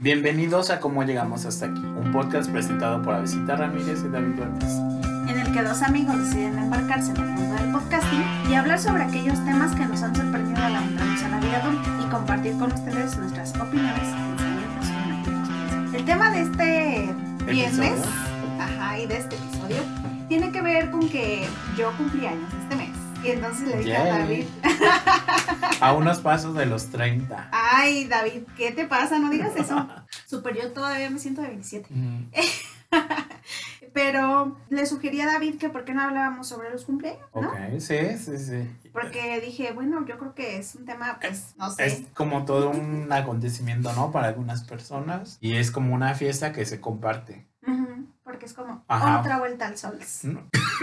Bienvenidos a Cómo Llegamos Hasta Aquí, un podcast presentado por Avesita Ramírez y David Duertes. en el que dos amigos deciden embarcarse en el mundo del podcasting y hablar sobre aquellos temas que nos han sorprendido al adentrarnos a la vida adulta y compartir con ustedes nuestras opiniones, pensamientos y anécdotas. El tema de este viernes, ajá, y de este episodio, tiene que ver con que yo cumplí años este mes. Y entonces le dije a. David, A unos pasos de los 30. ay David, ¿qué te pasa? No digas eso. Super, yo todavía me siento de 27. Mm, Pero le sugerí a David que por qué no hablábamos sobre los cumpleaños, ¿no? Ok, sí, sí, sí. Porque dije, bueno, yo creo que es un tema, pues, no sé. Es como todo un acontecimiento, ¿no? Para algunas personas. Y es como una fiesta que se comparte. Porque es como Ajá. otra vuelta al sol. No,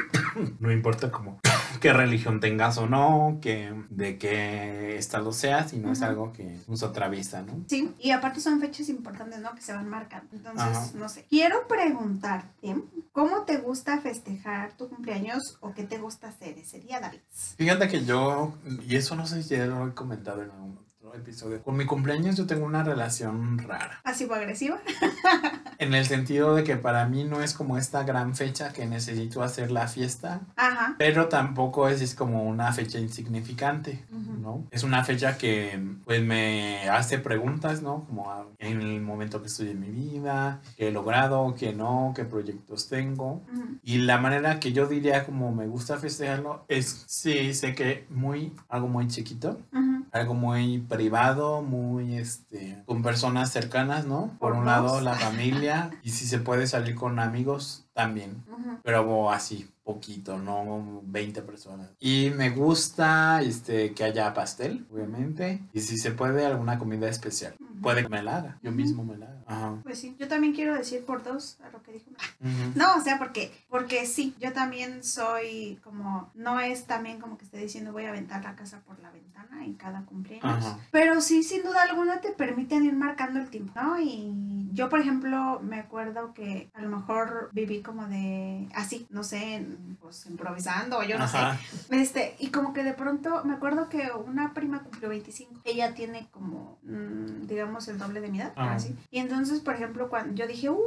no importa como qué religión tengas o no, que, de qué estado seas, sino es Ujú. algo que nos atraviesa, ¿no? Sí, y aparte son fechas importantes, ¿no? Que se van marcando. Entonces, Ajá. no sé. Quiero preguntarte, ¿cómo te gusta festejar tu cumpleaños o qué te gusta hacer ese día, David? Fíjate que yo, y eso no sé si ya lo he comentado en algún otro episodio, con mi cumpleaños yo tengo una relación rara. ¿Pasivo-agresiva? En el sentido de que para mí no es como esta gran fecha que necesito hacer la fiesta, Ajá. pero tampoco es, es como una fecha insignificante, Ujú. ¿no? Es una fecha que pues me hace preguntas, ¿no? Como en el momento que estoy en mi vida, qué he logrado, qué no, qué proyectos tengo. Ujú. Y la manera que yo diría como me gusta festejarlo es, sí, sé que muy, algo muy chiquito, Ujú. algo muy privado, muy, este, con personas cercanas, ¿no? Por Por un dos. lado, la familia, y si se puede salir con amigos, también. Ujú. Pero así, poquito, no 20 personas. Y me gusta este, que haya pastel, obviamente. Y si se puede, alguna comida especial. Puede que me la haga. Yo mismo me la haga. Ajá. Pues sí, yo también quiero decir por dos a lo que dijo. Ujú. No, o sea, porque, porque sí, yo también soy como, no es también como que esté diciendo voy a aventar la casa por la ventana en cada cumpleaños, Ajá. pero sí, sin duda alguna te permiten ir marcando el tiempo, ¿no? Y yo, por ejemplo, me acuerdo que a lo mejor viví como de, así, no sé, pues improvisando, o yo no Ajá. sé, este, y como que de pronto me acuerdo que una prima cumplió 25. Ella tiene como, mm, el doble de mi edad, Ah. así. Y entonces, por ejemplo, cuando yo dije, uh,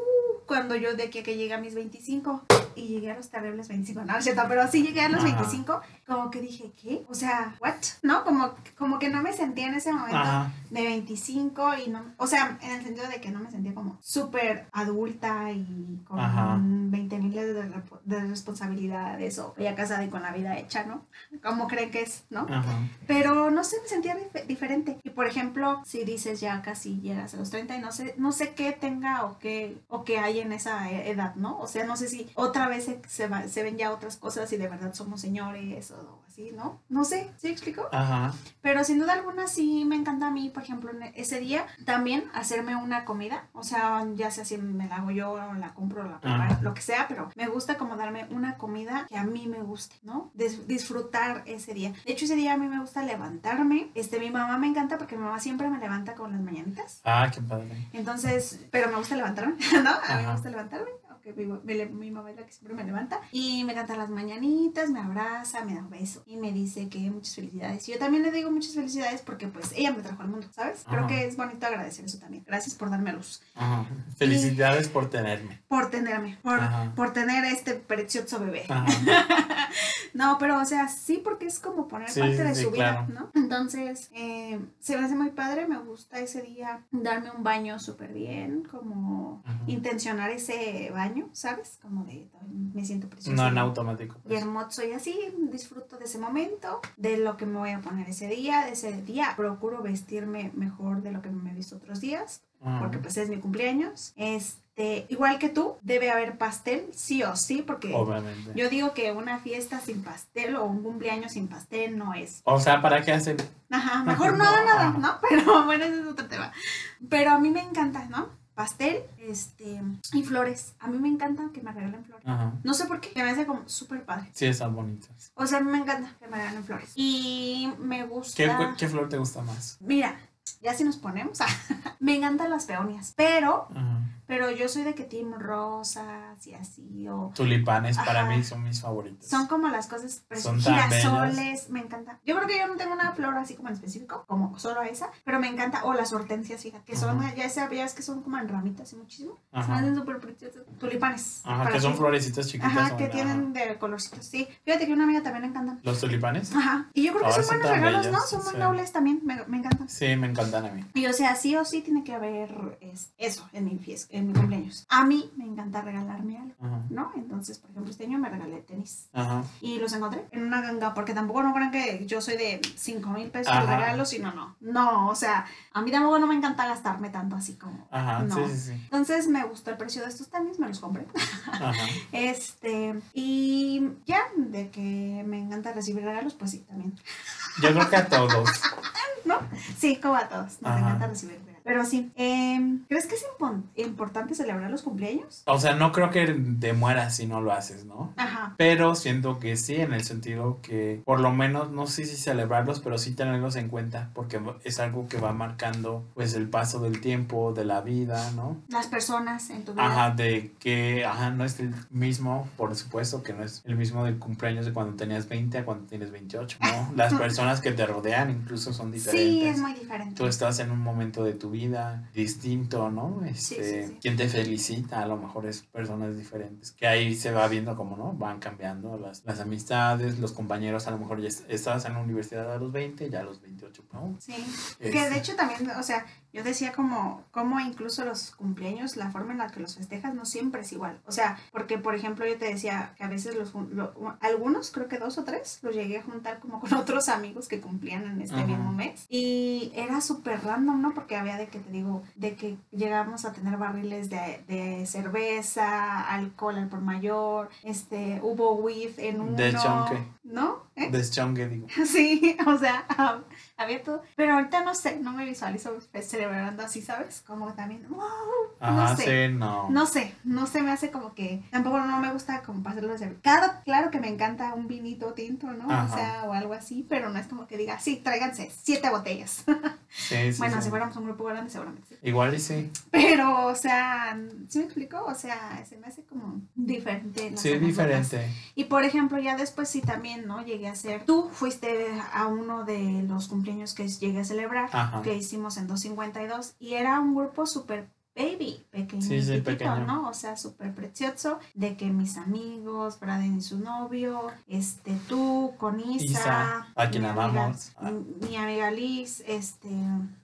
cuando yo de aquí a que llegue a mis 25 y llegué a los terribles 25, no, es cierto, pero sí llegué a los Ajá. 25, como que dije, ¿qué? O sea, ¿what? ¿No? Como, como que no me sentía en ese momento Ajá. de 25 y no, o sea, en el sentido de que no me sentía como súper adulta y con Ajá. 20 mil de, de responsabilidades o ya casada y con la vida hecha, ¿no? Como creen que es, ¿no? Pero no sé, me sentía dif- diferente. Y por ejemplo, si dices ya casi llegas a los 30 y no sé, no sé qué tenga o qué, o qué en esa e- edad, ¿no? O sea, no sé si otra vez se, se, va- se ven ya otras cosas y de verdad somos señores o así, ¿no? No sé, ¿sí explico? Ajá. Pero sin duda alguna sí me encanta a mí, por ejemplo, ese día también hacerme una comida. O sea, ya sea si me la hago yo o la compro la preparo, lo que sea, pero me gusta como darme una comida que a mí me guste, ¿no? Dis- disfrutar ese día. De hecho, ese día a mí me gusta levantarme. Este, mi mamá me encanta porque mi mamá siempre me levanta con las mañanitas. Ah, qué padre. Entonces, pero me gusta levantarme, ¿no? A mí me gusta levantarme. Mi, mi- mi mamá es la que siempre me levanta y me canta las mañanitas, me abraza, me da un beso y me dice que muchas felicidades. Y yo también le digo muchas felicidades porque pues ella me trajo al mundo, ¿sabes? Creo Ajá. que es bonito agradecer eso también. Gracias por darme a luz, Ajá. Felicidades por tenerme. por tenerme, por, por tener este precioso bebé. No, pero o sea, sí, porque es como poner Sí, parte de sí, su vida. ¿no? Entonces, eh, se me hace muy padre, me gusta ese día darme un baño súper bien, como Ajá. intencionar ese baño, ¿sabes? Como de, "Ay, me siento preciosa. No en automático. Y pues. hermoso y así, disfruto de ese momento, de lo que me voy a poner ese día, de ese día. Procuro vestirme mejor de lo que me he visto otros días, porque pues es mi cumpleaños. Este, igual que tú, debe haber pastel, sí o sí, porque Obviamente. yo digo que una fiesta sin pastel o un cumpleaños sin pastel no es. O sea, ¿para qué hacen? Ajá, mejor no nada, ¿no? Pero bueno, ese es otro tema. Pero a mí me encanta, ¿no? Pastel, este, y flores. A mí me encanta que me regalen flores. Ajá. No sé por qué, que me hace como súper padre. Sí, están bonitas. O sea, a mí me encanta que me regalen flores. Y me gusta... ¿Qué, qué flor te gusta más? Mira, ya si nos ponemos, me encantan las peonias, pero Ajá. Pero yo soy de que team rosas y así, o Tulipanes para Ajá. mí son mis favoritos. son como las cosas Son girasoles, me encanta. Yo creo que yo no tengo una flor así como en específico, como solo esa, pero me encanta, o las hortensias, fíjate, que son, Ajá. ya sabías que son como en ramitas y muchísimo, se me Ajá. hacen súper preciosas, tulipanes. Ajá, que son florecitas chiquitas. Ajá, que ajá. tienen de colorcitos, sí. Fíjate que una amiga también le encantan. ¿Los tulipanes? Ajá, y yo creo que son son buenos regalos, ¿no? Son muy sí. nobles también, me, me encantan. Sí, me encantan a mí. Y o sea, sí o sí tiene que haber es- eso en mi fiesta, en mi cumpleaños. A mí me encanta regalarme algo, Ajá. ¿no? Entonces, por ejemplo, este año me regalé tenis. Ajá. Y los encontré en una ganga, porque tampoco no crean que yo soy de 5 mil pesos de regalo, sino no. No, o sea, a mí tampoco no me encanta gastarme tanto así como. Ajá. No. Sí, sí, sí. Entonces me gustó el precio de estos tenis, me los compré. Ajá. Este, y ya, de que me encanta recibir regalos, pues sí, también. Yo creo que a todos. ¿No? Sí, como a todos, nos Ajá. encanta recibir. Pero sí, em, ¿crees que es importante celebrar los cumpleaños? O sea, no creo que te mueras si no lo haces, ¿no? Ajá. Pero siento que sí, en el sentido que por lo menos, no sé si celebrarlos, pero sí tenerlos en cuenta, porque es algo que va marcando pues el paso del tiempo, de la vida, ¿no? Las personas en tu vida. Ajá, de que, ajá, no es el mismo, por supuesto que no es el mismo del cumpleaños de cuando tenías 20 a cuando tienes 28, ¿no? Las personas que te rodean incluso son diferentes. Sí, es muy diferente. Tú estás en un momento de tu vida distinto, ¿no? Este, sí, sí. Quien te felicita, a lo mejor es personas diferentes. Que ahí se va viendo como, ¿no? Van cambiando las, las amistades, los compañeros, a lo mejor ya est- estabas en la universidad a los 20, ya a los 28, ¿no? Sí. Este, Que de hecho también, o sea, yo decía como, como incluso los cumpleaños, la forma en la que los festejas no siempre es igual. O sea, porque por ejemplo yo te decía que a veces los, lo- algunos, creo que dos o tres, los llegué a juntar como con otros amigos que cumplían en este Ajá. mismo mes. Y era súper random, ¿no? Porque había de que te digo, de que llegamos a tener barriles de, de cerveza, alcohol al por mayor, este, hubo whiff en uno. De chonque. ¿No? ¿Eh? Deschongue, digo. Sí, o sea, ah, había todo. Pero ahorita no sé, no me visualizo pues, celebrando así, ¿sabes? Como también, wow, Ajá, no sé. sí, no. No sé, no se me hace como que tampoco no me gusta como pasarlo de Claro, claro que me encanta un vinito tinto, ¿no? Ajá. O sea, o algo así, pero no es como que diga, sí, tráiganse siete botellas. Sí, sí, bueno, sí. si fuéramos un grupo grande, seguramente. Igual y sí. Pero, o sea, ¿sí me explico? O sea, se me hace como diferente. las Sí, diferente. Y por ejemplo, ya después sí también, ¿no? Llegué a ser, tú fuiste a uno de los cumpleaños que llegué a celebrar, Ajá. que hicimos en 252, y era un grupo súper baby, pequeño, Sí, sí, pequeño. ¿no? O sea, súper precioso, de que mis amigos, Braden y su novio, este, tú, con Isa, Isa, a quien amiga- amamos. mi, mi amiga Liz, este,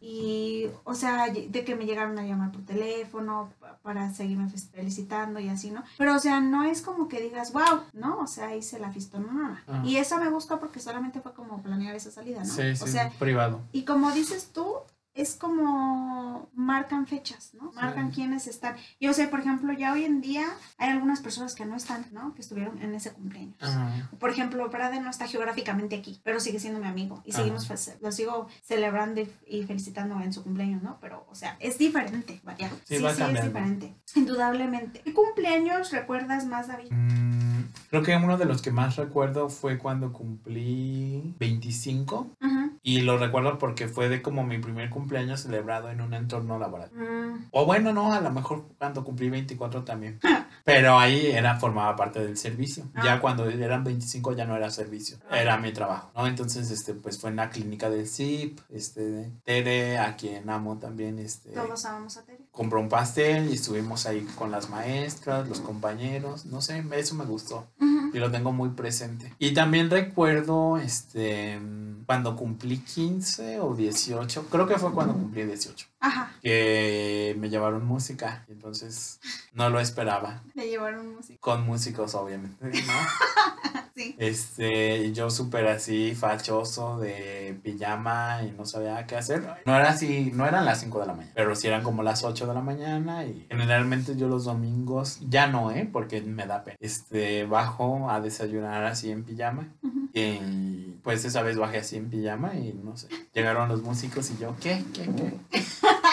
y, o sea, de que me llegaron a llamar por teléfono pa- para seguirme fe- felicitando y así, ¿no? Pero, o sea, no es como que digas, wow, ¿no? O sea, hice la fiesta, no, no, no. Ah. Y eso me gustó porque solamente fue como planear esa salida, ¿no? Sí, sí, O sea, privado. y como dices tú, es como marcan fechas, ¿no? Marcan Sí. quiénes están. Yo sé, por ejemplo, ya hoy en día hay algunas personas que no están, ¿no? Que estuvieron en ese cumpleaños. Ajá. Por ejemplo, Braden no está geográficamente aquí, pero sigue siendo mi amigo y Ajá. seguimos, lo sigo celebrando y, felicitando en su cumpleaños, ¿no? Pero, o sea, es diferente, vaya. Sí, Sí, sí, es diferente, indudablemente. ¿Qué cumpleaños recuerdas más, David? Mm, creo que uno de los que más recuerdo fue cuando cumplí 25 Ajá. Y lo recuerdo porque fue de como mi primer cumpleaños celebrado en un entorno laboral. Mm, O bueno, no, a lo mejor cuando cumplí 24 también. Pero ahí era, formaba parte del servicio. Ah. Ya cuando eran 25 ya no era servicio, Ah. era mi trabajo, ¿no? Entonces, este, pues fue en la clínica del CIP, este, Tere, a quien amo también, este, todos amamos a Tere. Compró un pastel y estuvimos ahí con las maestras, los compañeros, no sé, eso me gustó Ujú. y lo tengo muy presente. Y también recuerdo, este, cuando cumplí 15 o 18, creo que fue cuando cumplí 18 Ajá, que me llevaron música entonces no lo esperaba le llevaron música. con músicos obviamente ¿no? Sí. este y yo súper así fachoso de pijama y no sabía qué hacer. No era así no eran las 5 de la mañana pero sí eran como las 8 de la mañana y generalmente yo los domingos ya no eh porque me da pena. Este bajo a desayunar así en pijama y pues esa vez bajé así en pijama y no sé. Llegaron los músicos y yo qué qué qué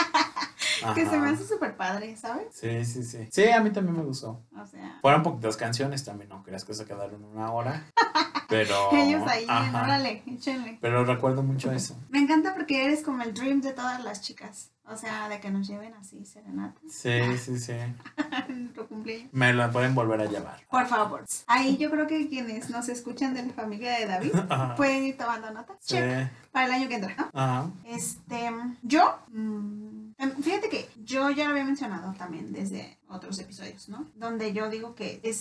Que se me hace súper padre, ¿sabes? Sí, sí, sí. Sí, a mí también me gustó. O sea, Fueron poquitas canciones también, no creas que se quedaron una hora. Pero. Ellos ahí, ajá. órale, échenle. Pero recuerdo mucho eso. Me encanta porque eres como el dream de todas las chicas. O sea, de que nos lleven así serenatas Sí, sí, sí. tu cumpleaños. Me la pueden volver a llevar. Por favor. Ahí yo creo que quienes nos escuchan de la familia de David Ajá. pueden ir tomando notas. Sí. Check. Para el año que entra, ¿no? Ajá. Este, yo, mm, em, fíjate que yo ya lo había mencionado también desde otros episodios, ¿no? Donde yo digo que es,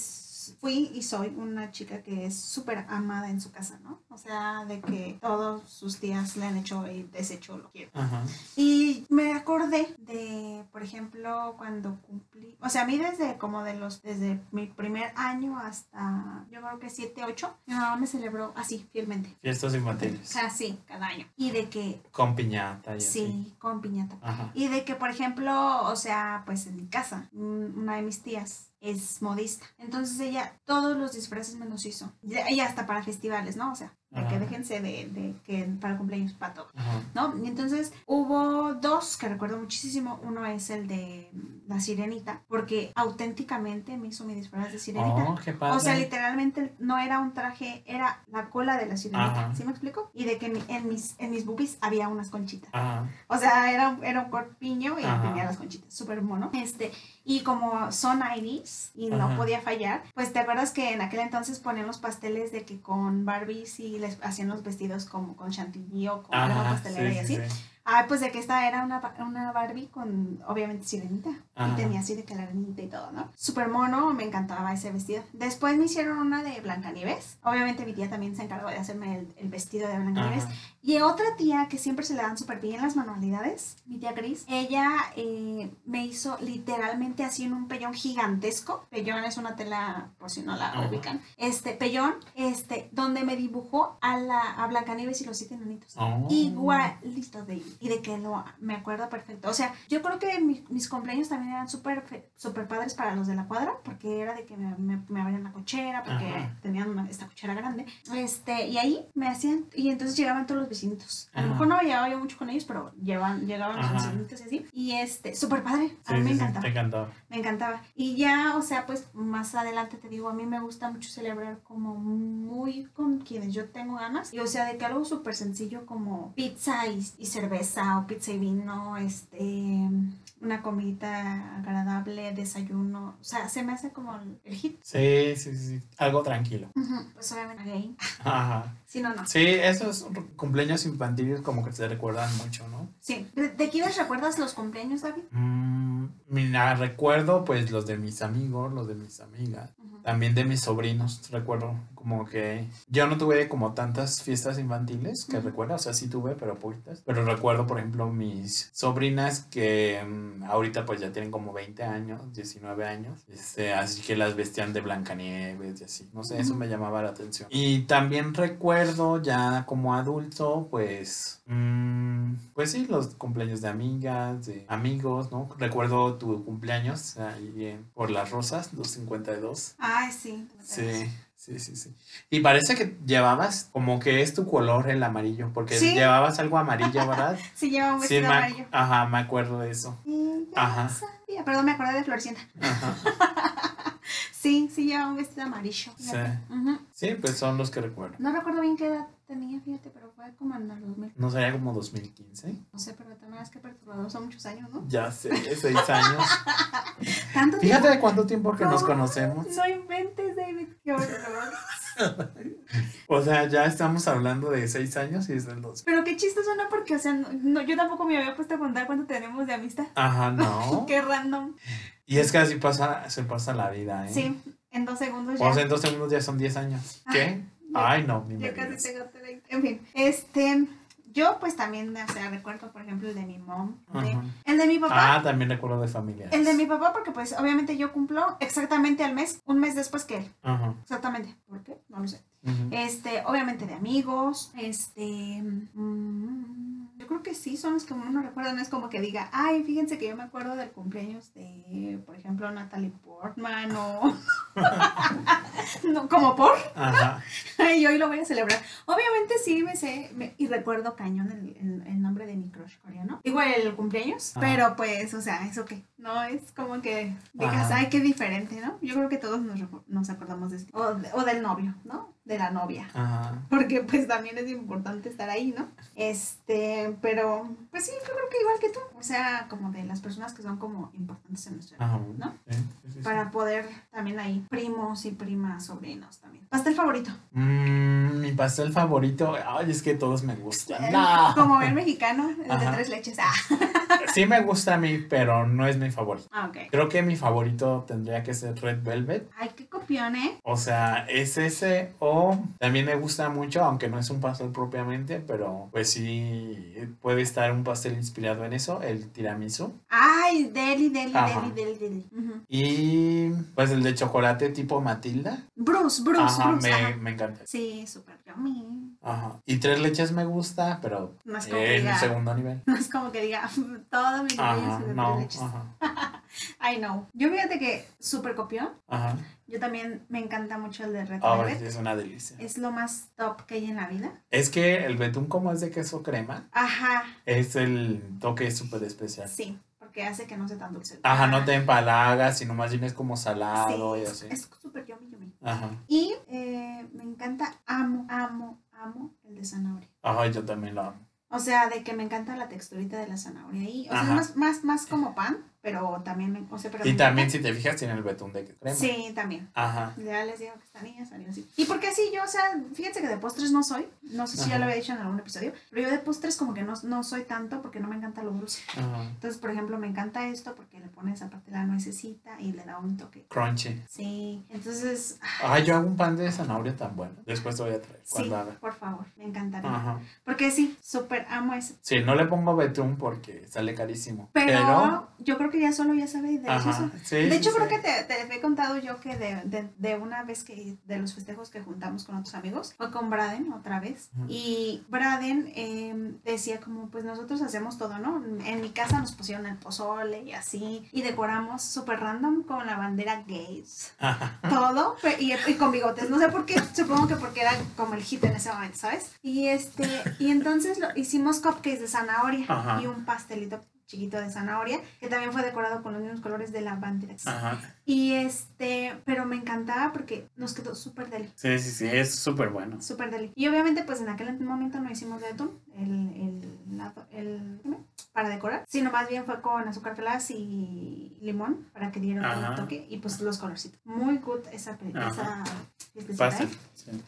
fui y soy una chica que es súper amada en su casa, ¿no? O sea, de que todos sus días le han hecho y deshecho lo quiero. Ajá. Y me acordé de, por ejemplo, cuando cumplí, o sea, a mí desde como de los, desde mi primer año hasta, yo creo que 7, 8, mi mamá me celebró así, fielmente. Fiestas infantiles. Casi cada año. Y de que, Con piñata y así. sí, con piñata. Ajá. Y de que, por ejemplo, o sea, pues en mi casa, un- una de mis tías es modista. Entonces ella todos los disfraces me los hizo. Y hasta para festivales, ¿no? O sea, de que déjense de, de que para cumpleaños para todo. Ajá. ¿no? Y entonces hubo dos que recuerdo muchísimo. Uno es el de la sirenita, porque auténticamente me hizo mi disfraz de sirenita. Oh, qué padre. O sea, literalmente no era un traje, era la cola de la sirenita. Ajá. ¿Sí me explico? Y de que en mis, en mis boobies había unas conchitas. Ajá. O sea, era, un- era un corpiño y Ajá. tenía las conchitas. Súper mono. Este, y como son Iris y no podía fallar, pues te acuerdas que en aquel entonces ponían los pasteles de que con Barbies y les hacían los vestidos como con chantilly o con crema pastelera Sí, y así. sí, sí. Ah, pues de que esta era una, una Barbie con, obviamente, sirenita. Ajá. Y tenía así de que la arenita y todo, ¿no? Súper mono, me encantaba ese vestido. Después me hicieron una de Blancanieves. Obviamente mi tía también se encargó de hacerme el, el vestido de Blancanieves. Ajá. Y otra tía que siempre se le dan súper bien las manualidades, mi tía Gris, ella eh, me hizo literalmente así en un pellón gigantesco. Pellón es una tela, por si no la Ajá. ubican. Este, pellón, este, donde me dibujó a, la, a Blancanieves y los siete enanitos. Oh. Igualito de y de que lo me acuerdo perfecto. O sea, yo creo que mi- mis cumpleaños también eran súper súper padres para los de la cuadra, porque era de que me, me, me abrían la cochera, porque Ajá. tenían una- esta cochera grande. Este, y ahí me hacían, y entonces llegaban todos los vecinitos. A lo mejor no llevaba yo mucho con ellos, pero llegaban, los vecinitos y así. Y este, súper padre. A Sí, mí me sí, sí, encantaba. te encantaba. Me encantaba. Y ya, o sea, pues más adelante te digo, a mí me gusta mucho celebrar como muy con quienes yo tengo ganas. Y o sea, de que algo súper sencillo como pizza y, y cerveza o pizza y vino, este, una comidita agradable, desayuno. O sea, se me hace como el, hit. Sí, sí, sí. Algo tranquilo. Ujú, Pues obviamente gay. Ajá. Si no, no. Sí, esos cumpleaños infantiles como que te recuerdan mucho, ¿no? Sí. ¿De, de quiénes recuerdas los cumpleaños, David? Mm, mira, recuerdo pues los de mis amigos, los de mis amigas, Ujú. También de mis sobrinos, recuerdo como que yo no tuve como tantas fiestas infantiles que Ujú. recuerdo, o sea, sí tuve, pero poquitas, pero recuerdo por ejemplo mis sobrinas que mm, ahorita pues ya tienen como 20 años, 19 años, este, así que las vestían de Blancanieves y así, no sé, eso me llamaba la atención. Y también recuerdo ya como adulto pues, mm, pues sí, los cumpleaños de amigas, de amigos, ¿no? Recuerdo tu cumpleaños ahí en- por las rosas, los 52. Ay, sí. Sí, sí, sí, sí. Y parece que llevabas como que es tu color el amarillo, porque Sí. llevabas algo amarillo, ¿verdad? Sí, lleva un Sí, vestido ac- amarillo. ajá, me acuerdo de eso. Ya Ajá. sabía. Perdón, me acordé de Floricienta. Ajá. Sí, sí lleva un vestido amarillo. Sí. Sí, pues son los que recuerdo. No recuerdo bien qué edad tenía, fíjate, pero fue como en el 2000. ¿No sería como 2015? No sé, pero también es que perturbador, son muchos años, ¿no? Ya sé, seis años. ¿Tanto Fíjate tiempo? de cuánto tiempo que nos No, conocemos. No inventes, David, qué horror. O sea, ya estamos hablando de seis años y es del dos. Pero qué chistoso, ¿no? Porque, o sea, no, no, yo tampoco me había puesto a contar cuánto tenemos de amistad. Ajá, no. Qué random. Y es que así pasa, se pasa la vida, ¿eh? Sí, en dos segundos ya. O sea, en dos segundos ya son 10 años. ¿Qué? Ay, no, ni me Ya casi digas. tengo 30. En fin, este. Yo, pues también, o sea, recuerdo, por ejemplo, el de mi mom. Ajá. el de mi papá. Ah, también recuerdo de familia. El de mi papá, porque pues obviamente yo cumplo exactamente al mes, un mes después que él. Ajá. Exactamente. ¿Por qué? No lo sé. Este, obviamente de amigos, este, mm, yo creo que sí, son los que uno no recuerda, no es como que diga, ay, fíjense que yo me acuerdo del cumpleaños de, por ejemplo, Natalie Portman o, no, como por, Ajá. y hoy lo voy a celebrar. Obviamente sí me sé, me- y recuerdo cañón el, el- el nombre de mi crush coreano, igual el cumpleaños, Ajá. pero pues, o sea, eso que, no es como que digas, Ajá. ay, qué diferente, ¿no? Yo creo que todos nos, nos acordamos de este, o, de- o del novio, ¿no? De la novia. Ajá. Porque pues también es importante estar ahí, ¿no? Este, pero pues sí, yo creo que igual que tú. O sea, como de las personas que son como importantes en nuestra vida, Ajá. ¿no? Sí, sí, sí, sí. Para poder también ahí, primos y primas, sobrinos también. Pastel favorito. Mm, mi pastel favorito. Ay, es que todos me gustan. El- No. Como el mexicano, el de tres leches. Ah, Sí me gusta a mí, pero no es mi favorito. Ah, ok. Creo que mi favorito tendría que ser Red Velvet. Ay, qué copión, ¿eh? O sea, es ese o también me gusta mucho, aunque no es un pastel propiamente, pero pues sí puede estar un pastel inspirado en eso, el tiramisú. Ay, deli, deli, Ajá. deli, deli, deli. Y pues el de chocolate tipo Matilda. Bruce, Bruce, Ajá, Bruce. me, ajá. me encanta. Sí, súper yummy. Ajá. Y tres leches me gusta, pero No es como que en diga- segundo nivel. No es como que diga, todo mi niño es de no, tres leches. Ay, no. Yo fíjate que súper copión. ajá. Yo también me encanta mucho el de Red Velvet. es una delicia. Es lo más top que hay en la vida. Es que el betún como es de queso crema, Ajá, es el toque súper especial. sí, porque hace que no sea tan dulce. Ajá, no te empalagas, sino más bien es como Sí, salado y así. es súper yummy, yummy. Ajá. Y eh, me encanta, amo, amo, amo el de zanahoria. Ay, yo también lo amo. O sea, de que me encanta la texturita de la zanahoria ahí. O sea, Ajá. más, más, más como pan, pero también, o sea, pero Y también, si te fijas, tiene el betún de crema. Sí, también. Ajá. Ya les digo que esta niña salió así. Y porque así yo, o sea, fíjense que de postres no soy. No sé si ya Ajá. lo había dicho en algún episodio. Pero yo de postres como que no, no soy tanto porque no me encanta lo dulce. Ajá. Entonces, por ejemplo, me encanta esto porque le pones aparte la nuececita y le da un toque. Crunchy. Sí, entonces, ah, Ay, yo hago un pan de zanahoria tan bueno. Después te voy a traer sí, cuando haga. por favor, me encantaría. Ajá. Porque sí, súper amo ese. Sí, no le pongo betún porque sale carísimo. Pero, yo creo que ya solo ya. Ajá. Sí, De sí, hecho, sí. creo que te, te he contado yo que de, de, de una vez que de los festejos que juntamos con otros amigos, fue con Braden otra vez. Y Braden eh, decía como, pues nosotros hacemos todo, ¿no? En mi casa nos pusieron el pozole y así, y decoramos súper random con la bandera gays. Ajá. Todo, y, y con bigotes. No sé por qué, supongo que porque era como el hit en ese momento, ¿sabes? Y este, y entonces lo, hicimos cupcakes de zanahoria Ajá. y un pastelito chiquito de zanahoria, que también fue decorado con los mismos colores de la bandera. Ajá. Y este, pero me encantaba porque nos quedó súper deli, Sí, sí, sí, es súper bueno. súper deli. Y obviamente pues en aquel momento no hicimos de atún, el, el, lado- el, para decorar, sino más bien fue con azúcar glass y limón para que diera un toque y pues los colorcitos. Muy good esa, esa.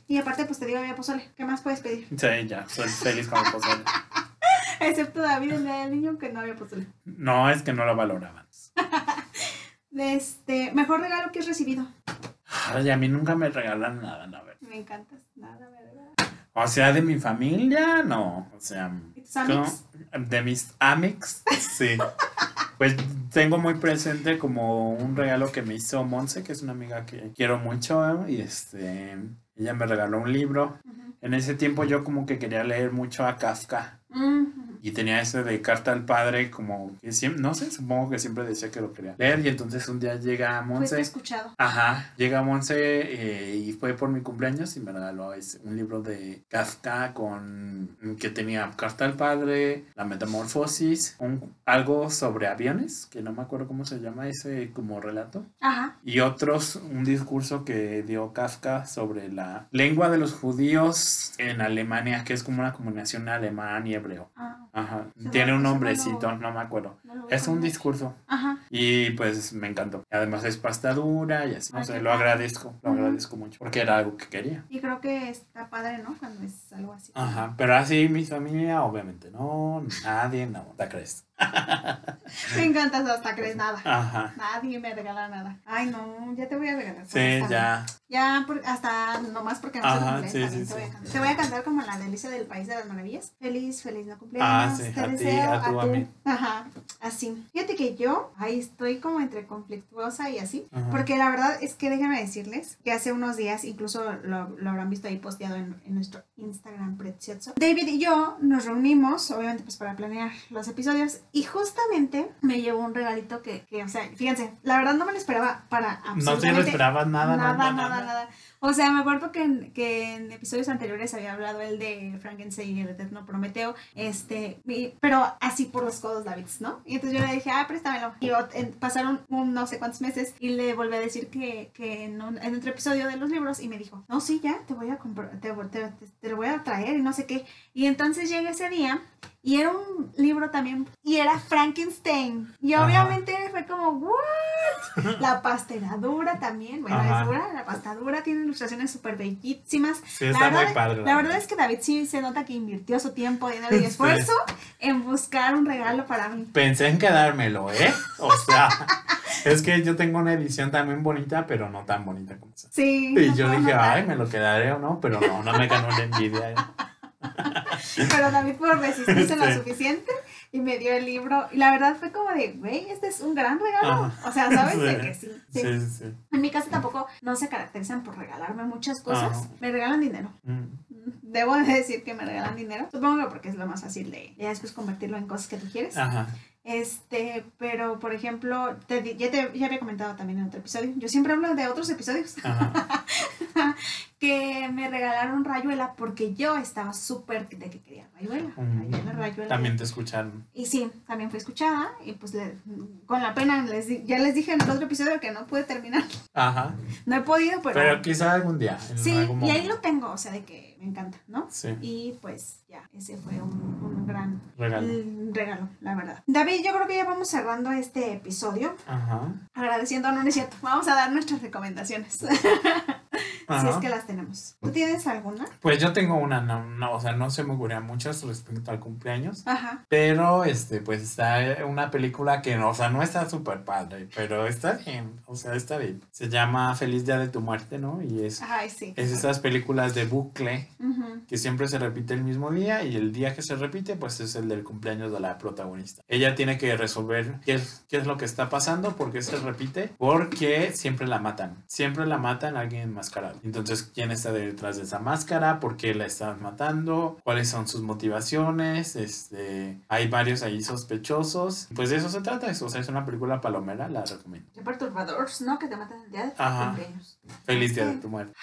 Y aparte pues te digo había pozole, ¿qué más puedes pedir? Sí, ya, soy feliz con el pozole. Excepto David, el día del niño, que no había pozole. No, es que no lo valoraban. Este, mejor regalo que has recibido. Ay, a mí nunca me regalan nada, la verdad. Me encantas, nada, ¿verdad? O sea, de mi familia, no. O sea, de mis amics, sí. Pues tengo muy presente como un regalo que me hizo Monse, que es una amiga que quiero mucho, y este, ella me regaló un libro. En ese tiempo yo como que quería leer mucho a Kafka. Y tenía ese de carta al padre, como que siempre, no sé, supongo que siempre decía que lo quería leer. Y entonces un día llega Monse. escuchado. Ajá, llega Monse eh, y fue por mi cumpleaños y me regaló ese- un libro de Kafka con que tenía Carta al Padre, La Metamorfosis, un, algo sobre aviones, que no me acuerdo cómo se llama ese como relato, Ajá. y otros, un discurso que dio Kafka sobre la lengua de los judíos en Alemania, que es como una combinación alemán y hebreo. Ah, Ajá, tiene un nombrecito, lo- no me acuerdo. no Es un discurso. Ajá. Y pues me encantó. Además es pasta dura y así. No sé, lo agradezco. Lo agradezco mucho. Porque era algo que quería. Y creo que está padre, ¿no? Cuando es algo así. Ajá. Pero así mi familia, obviamente, no. Nadie, no. ¿Te crees? Me encantas hasta crees nada. Ajá. Nadie me regala nada. Ay, no, ya te voy a regalar. Sí, ya. Ya, por- hasta nomás porque no Ajá, se cumple. sí, también sí, te, voy a cantar. te voy a cantar como la delicia del País de las Maravillas. Feliz, feliz no cumpleaños. Ah, sí, te a ti, deseo, a tú, a mí. Ajá, así. Fíjate que yo ahí estoy como entre conflictuosa y así. Ajá. Porque la verdad es que déjenme decirles que hace unos días, incluso lo, lo habrán visto ahí posteado en, en nuestro Instagram precioso, David y yo nos reunimos, obviamente pues para planear los episodios, Y justamente me llevó un regalito que, que, o sea, fíjense, la verdad no me lo esperaba para absolutamente No te lo esperabas nada, nada, nada, nada, nada. nada. O sea, me acuerdo que en, que en episodios anteriores había hablado el de Frankenstein y el eterno Prometeo, este, y- pero así por los codos Davids, ¿no? Y entonces yo le dije, ah, préstamelo. Y en- pasaron un no sé cuántos meses y le volví a decir que, que en, un, en otro episodio de los libros y me dijo, no, sí, ya, te voy a comprar, te, te, te- te lo voy a traer y no sé qué. Y entonces llega ese día y era un libro también, y era Frankenstein. Y Ajá. obviamente fue como, ¿what? La pastelatura también, bueno, Ajá. es dura, la pastadura tiene ilustraciones súper bellísimas. Sí, La está verdad, muy padre. la verdad es que David sí se nota que invirtió su tiempo, dinero y Sí. esfuerzo en buscar un regalo para mí. Pensé en quedármelo, ¿eh? O sea, es que yo tengo una edición también bonita, pero no tan bonita como esa. Sí. Y no yo dije, notar. ay, me lo quedaré o no, pero no, no me ganó la envidia. ¿eh? Pero David pudo resistirse lo Sí. suficiente y me dio el libro. Y la verdad fue como de, güey, este es un gran regalo. Ajá. O sea, ¿sabes? Sí. De que sí. sí. Sí, sí, sí. Mi casa tampoco no se caracterizan por regalarme muchas cosas. Ajá. Me regalan dinero. Mm. Debo de decir que me regalan dinero. Supongo que porque es lo más fácil de ya después convertirlo en cosas que tú quieres. Ajá. Este, pero por ejemplo, te ya, te, ya había comentado también en otro episodio. Yo siempre hablo de otros episodios. Ajá. que me regalaron rayuela porque yo estaba súper de que quería rayuela. Rayuela, rayuela. También te escucharon. Y sí, también fui escuchada y pues le- con la pena les di- ya les dije en el otro episodio que no pude terminar. Ajá. No he podido, pero, Pero quizá algún día. sí, algún y ahí lo tengo, o sea, de que me encanta, ¿no? Sí. Y pues ya, ese fue un, un gran Regalo. regalo, la verdad. David, yo creo que ya vamos cerrando este episodio. Ajá. Agradeciendo, no, no es cierto. Vamos a dar nuestras recomendaciones. si es que las tenemos. ¿Tú tienes alguna? Pues yo tengo una, no, no, o sea, no se me ocurrían muchas respecto al cumpleaños. Ajá. Pero, este, pues está una película que, no, o sea, no está súper padre, pero está bien, o sea, está bien. Se llama Feliz Día de tu Muerte, ¿no? Y es, Ay, sí. es esas películas de bucle que siempre se repite el mismo día y el día que se repite, pues es el del cumpleaños de la protagonista. Ella tiene que resolver qué es, qué es lo que está pasando, por qué se repite, porque siempre la matan, siempre la matan a alguien enmascarado. Entonces, ¿quién está detrás de esa máscara? ¿Por qué la están matando? ¿Cuáles son sus motivaciones? Este, hay varios ahí sospechosos. Pues de eso se trata, eso, o sea, es una película palomera, la recomiendo. Qué perturbadores, ¿no? Que te matan el día de tu Ajá. cumpleaños. Feliz Día de tu Muerte.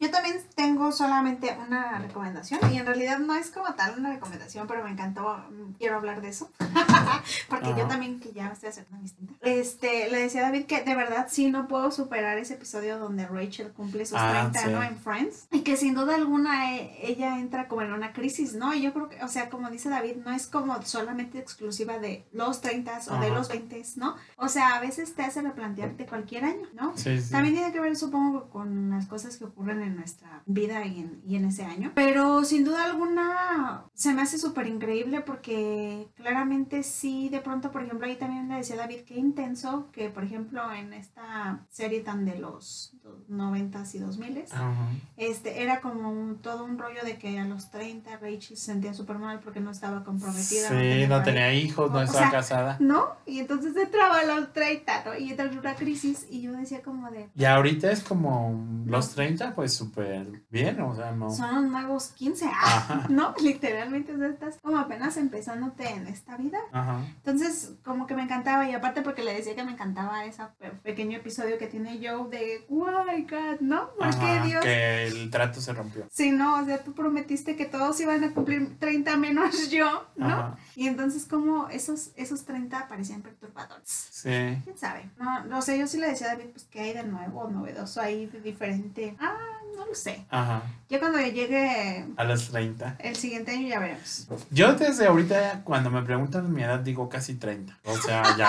Yo también tengo solamente una recomendación y en realidad no es como tal una recomendación, pero me encantó, mm, quiero hablar de eso, porque yo también que ya estoy haciendo mis tintas. Este, le decía a David que de verdad sí no puedo superar ese episodio donde Rachel cumple sus Ah, 30, sí. ¿no? En Friends y que sin duda alguna eh, ella entra como en una crisis, ¿no? Y yo creo que, o sea, como dice David, no es como solamente exclusiva de los 30 o de los 20, ¿no? O sea, a veces te hace replantearte cualquier año, ¿no? Sí, sí. También tiene que ver, supongo, con las cosas que ocurren en nuestra vida y en, y en ese año. Pero sin duda alguna se me hace súper increíble porque claramente sí, de pronto, por ejemplo, ahí también le decía David qué intenso que, por ejemplo, en esta serie tan de los 90s y 2000s, Ajá. este, era como un- todo un rollo de que a los 30 Rachel se sentía súper mal porque no estaba comprometida. Sí, no pareja. tenía hijos, no O estaba sea, casada. ¿No? Y entonces entraba a los 30, ¿no? Y entra en una crisis y yo decía como de, Y ahorita es como los 30, pues súper bien, o sea, no. son nuevos 15, Ajá. ¿no? Literalmente, o sea, estás como apenas empezándote en esta vida. Ajá. Entonces, como que me encantaba, y aparte porque le decía que me encantaba ese pe- pequeño episodio que tiene Joe de, why God, ¿no? ¿Por qué Ajá, Dios? Que el trato se rompió. Sí, no, o sea, tú prometiste que todos iban a cumplir 30 menos yo, ¿no? Ajá. Y entonces como esos, esos 30 parecían perturbadores. Sí. ¿Quién sabe? No, no sé, yo sí le decía a David, pues, ¿qué hay de nuevo, novedoso ahí, de diferente? Ah, no lo sé. Ajá. Ya cuando llegue A los 30. el siguiente año ya veremos. Yo desde ahorita, cuando me preguntan mi edad, digo casi 30. O sea, ya.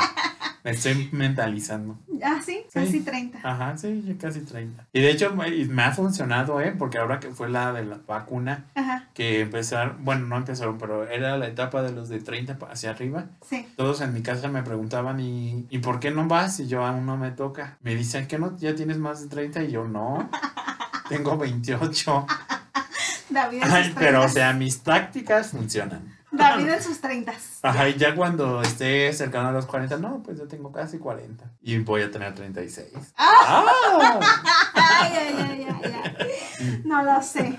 me estoy mentalizando. Ah, sí, Sí. casi 30. Ajá, sí, yo casi 30. Y de hecho, me, ha funcionado, ¿eh? Porque ahora que fue la de la vacuna, Ajá, que empezaron, bueno, no empezaron, pero era la etapa de los de 30 pa- hacia arriba. sí. Todos en mi casa me preguntaban, ¿y, ¿y por qué no vas? Y yo aún no me toca. Me dicen que no, ya tienes más de 30 y yo no. Tengo 28. David en sus Ay, 30. pero o sea, mis tácticas funcionan. David en sus 30. Ajá, y ya cuando esté cercano a los 40, no, pues yo tengo casi 40. Y voy a tener 36. ¡Ah! Ay, ay, ay, ay, ay. No lo sé.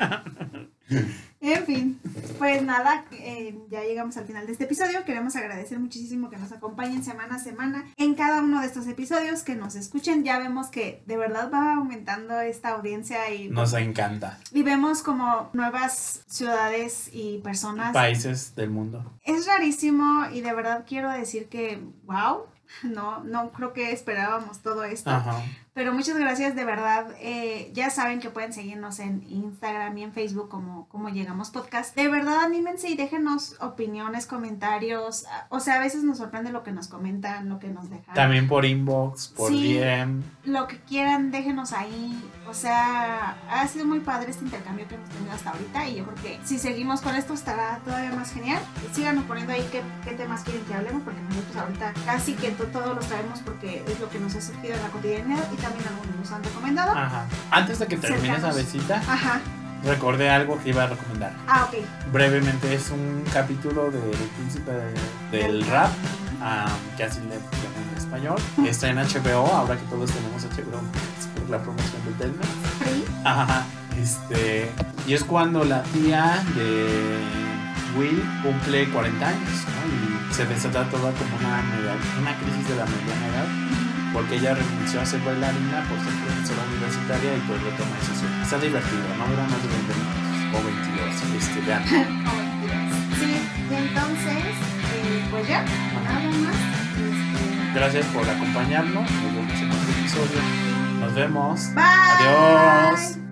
En fin, pues nada, eh, ya llegamos al final de este episodio. Queremos agradecer muchísimo que nos acompañen semana a semana en cada uno de estos episodios, que nos escuchen. Ya vemos que de verdad va aumentando esta audiencia y, Nos encanta. y vemos como nuevas ciudades y personas. Países del mundo. Es rarísimo y de verdad quiero decir que, wow, no, no creo que esperábamos todo esto. Ajá. Pero muchas gracias, de verdad. eh, ya saben que pueden seguirnos en Instagram y en Facebook como, como Llegamos Podcast. De verdad, anímense y déjenos opiniones, comentarios. O sea, a veces nos sorprende lo que nos comentan, lo que nos dejan. También por inbox, por Sí. DM. Lo que quieran, déjenos ahí. O sea, ha sido muy padre este intercambio que hemos tenido hasta ahorita. Y yo creo que si seguimos con esto estará todavía más genial. Síganos poniendo ahí qué, qué temas quieren que hablemos, porque nosotros ahorita casi que to- todos los traemos porque es lo que nos ha surgido en la cotidianidad y también algunos nos han recomendado. Ajá. Antes de que termine esa Cercanos. besita, Ajá. recordé algo que iba a recomendar. Ah, ok. Brevemente, es un capítulo del príncipe de- del rap, ah, que así le llaman en español. Está en HBO, ahora que todos tenemos HBO es por la promoción de Telmex. Free. Ajá. Este, y es cuando la tía de Will cumple 40 años, ¿no? Y se desata toda como una, media- una crisis de la mediana edad, porque ella renunció a ser bailarina por ser profesora universitaria y pues retoma sueño. Está divertido, no dura más de 20 minutos o 22, este, vean. Sí, y entonces, eh, pues ya, nada más. Este, Gracias por acompañarnos, nos vemos en otro episodio. Nos vemos. Bye. Adiós.